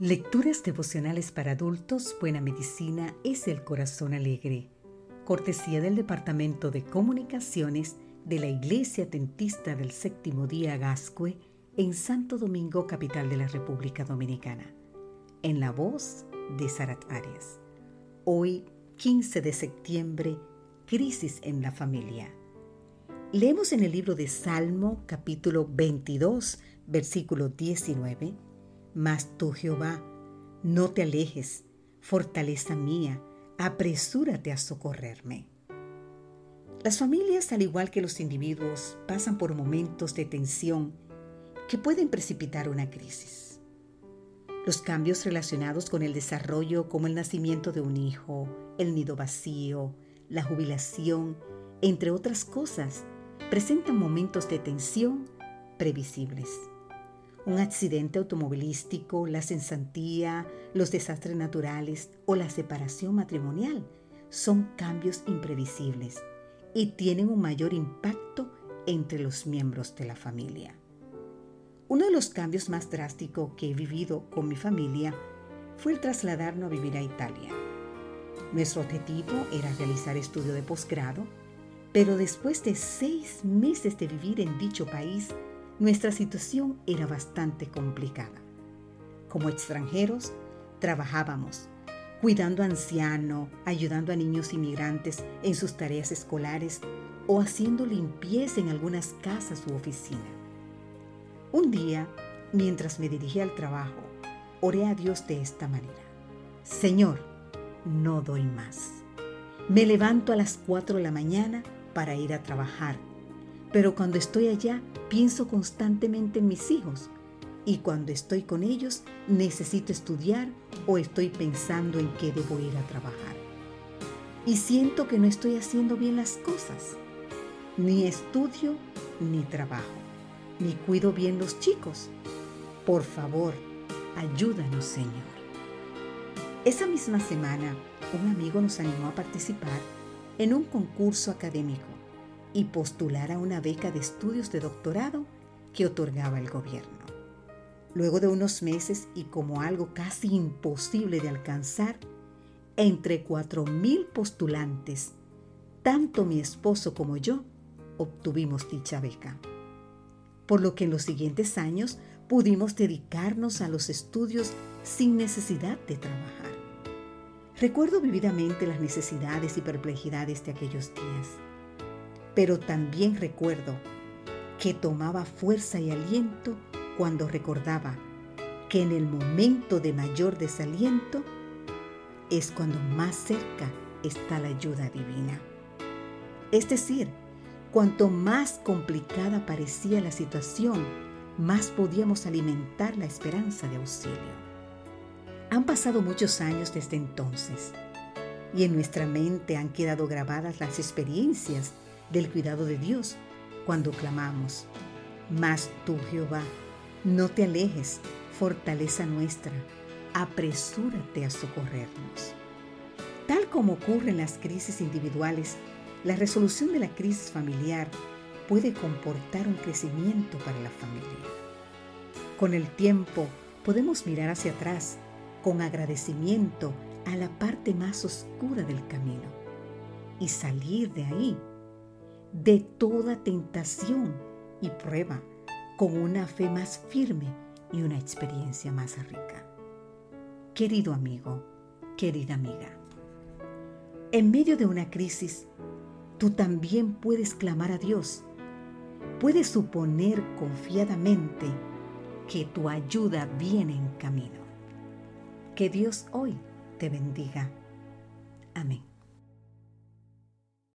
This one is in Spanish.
Lecturas devocionales para adultos, Buena Medicina es el Corazón Alegre. Cortesía del Departamento de Comunicaciones de la Iglesia Tentista del Séptimo Día Gascue en Santo Domingo, capital de la República Dominicana. En la voz de Sarat Arias. Hoy, 15 de septiembre, Crisis en la Familia. Leemos en el libro de Salmo, capítulo 22, versículo 19 mas tú, Jehová, no te alejes, fortaleza mía, apresúrate a socorrerme. Las familias, al igual que los individuos, pasan por momentos de tensión que pueden precipitar una crisis. Los cambios relacionados con el desarrollo, como el nacimiento de un hijo, el nido vacío, la jubilación, entre otras cosas, presentan momentos de tensión previsibles un accidente automovilístico, la censantía, los desastres naturales o la separación matrimonial son cambios imprevisibles y tienen un mayor impacto entre los miembros de la familia. Uno de los cambios más drásticos que he vivido con mi familia fue el trasladarnos a vivir a Italia. Nuestro objetivo era realizar estudio de posgrado, pero después de seis meses de vivir en dicho país, nuestra situación era bastante complicada. Como extranjeros, trabajábamos, cuidando a ancianos, ayudando a niños inmigrantes en sus tareas escolares o haciendo limpieza en algunas casas u oficinas. Un día, mientras me dirigía al trabajo, oré a Dios de esta manera. Señor, no doy más. Me levanto a las 4 de la mañana para ir a trabajar pero cuando estoy allá pienso constantemente en mis hijos y cuando estoy con ellos necesito estudiar o estoy pensando en qué debo ir a trabajar. Y siento que no estoy haciendo bien las cosas. Ni estudio ni trabajo, ni cuido bien los chicos. Por favor, ayúdanos Señor. Esa misma semana, un amigo nos animó a participar en un concurso académico y postular a una beca de estudios de doctorado que otorgaba el gobierno. Luego de unos meses y como algo casi imposible de alcanzar, entre 4.000 postulantes, tanto mi esposo como yo obtuvimos dicha beca. Por lo que en los siguientes años pudimos dedicarnos a los estudios sin necesidad de trabajar. Recuerdo vividamente las necesidades y perplejidades de aquellos días pero también recuerdo que tomaba fuerza y aliento cuando recordaba que en el momento de mayor desaliento es cuando más cerca está la ayuda divina. Es decir, cuanto más complicada parecía la situación, más podíamos alimentar la esperanza de auxilio. Han pasado muchos años desde entonces y en nuestra mente han quedado grabadas las experiencias del cuidado de Dios cuando clamamos. Mas tú, Jehová, no te alejes, fortaleza nuestra, apresúrate a socorrernos. Tal como ocurre en las crisis individuales, la resolución de la crisis familiar puede comportar un crecimiento para la familia. Con el tiempo podemos mirar hacia atrás con agradecimiento a la parte más oscura del camino y salir de ahí de toda tentación y prueba con una fe más firme y una experiencia más rica. Querido amigo, querida amiga, en medio de una crisis, tú también puedes clamar a Dios. Puedes suponer confiadamente que tu ayuda viene en camino. Que Dios hoy te bendiga. Amén.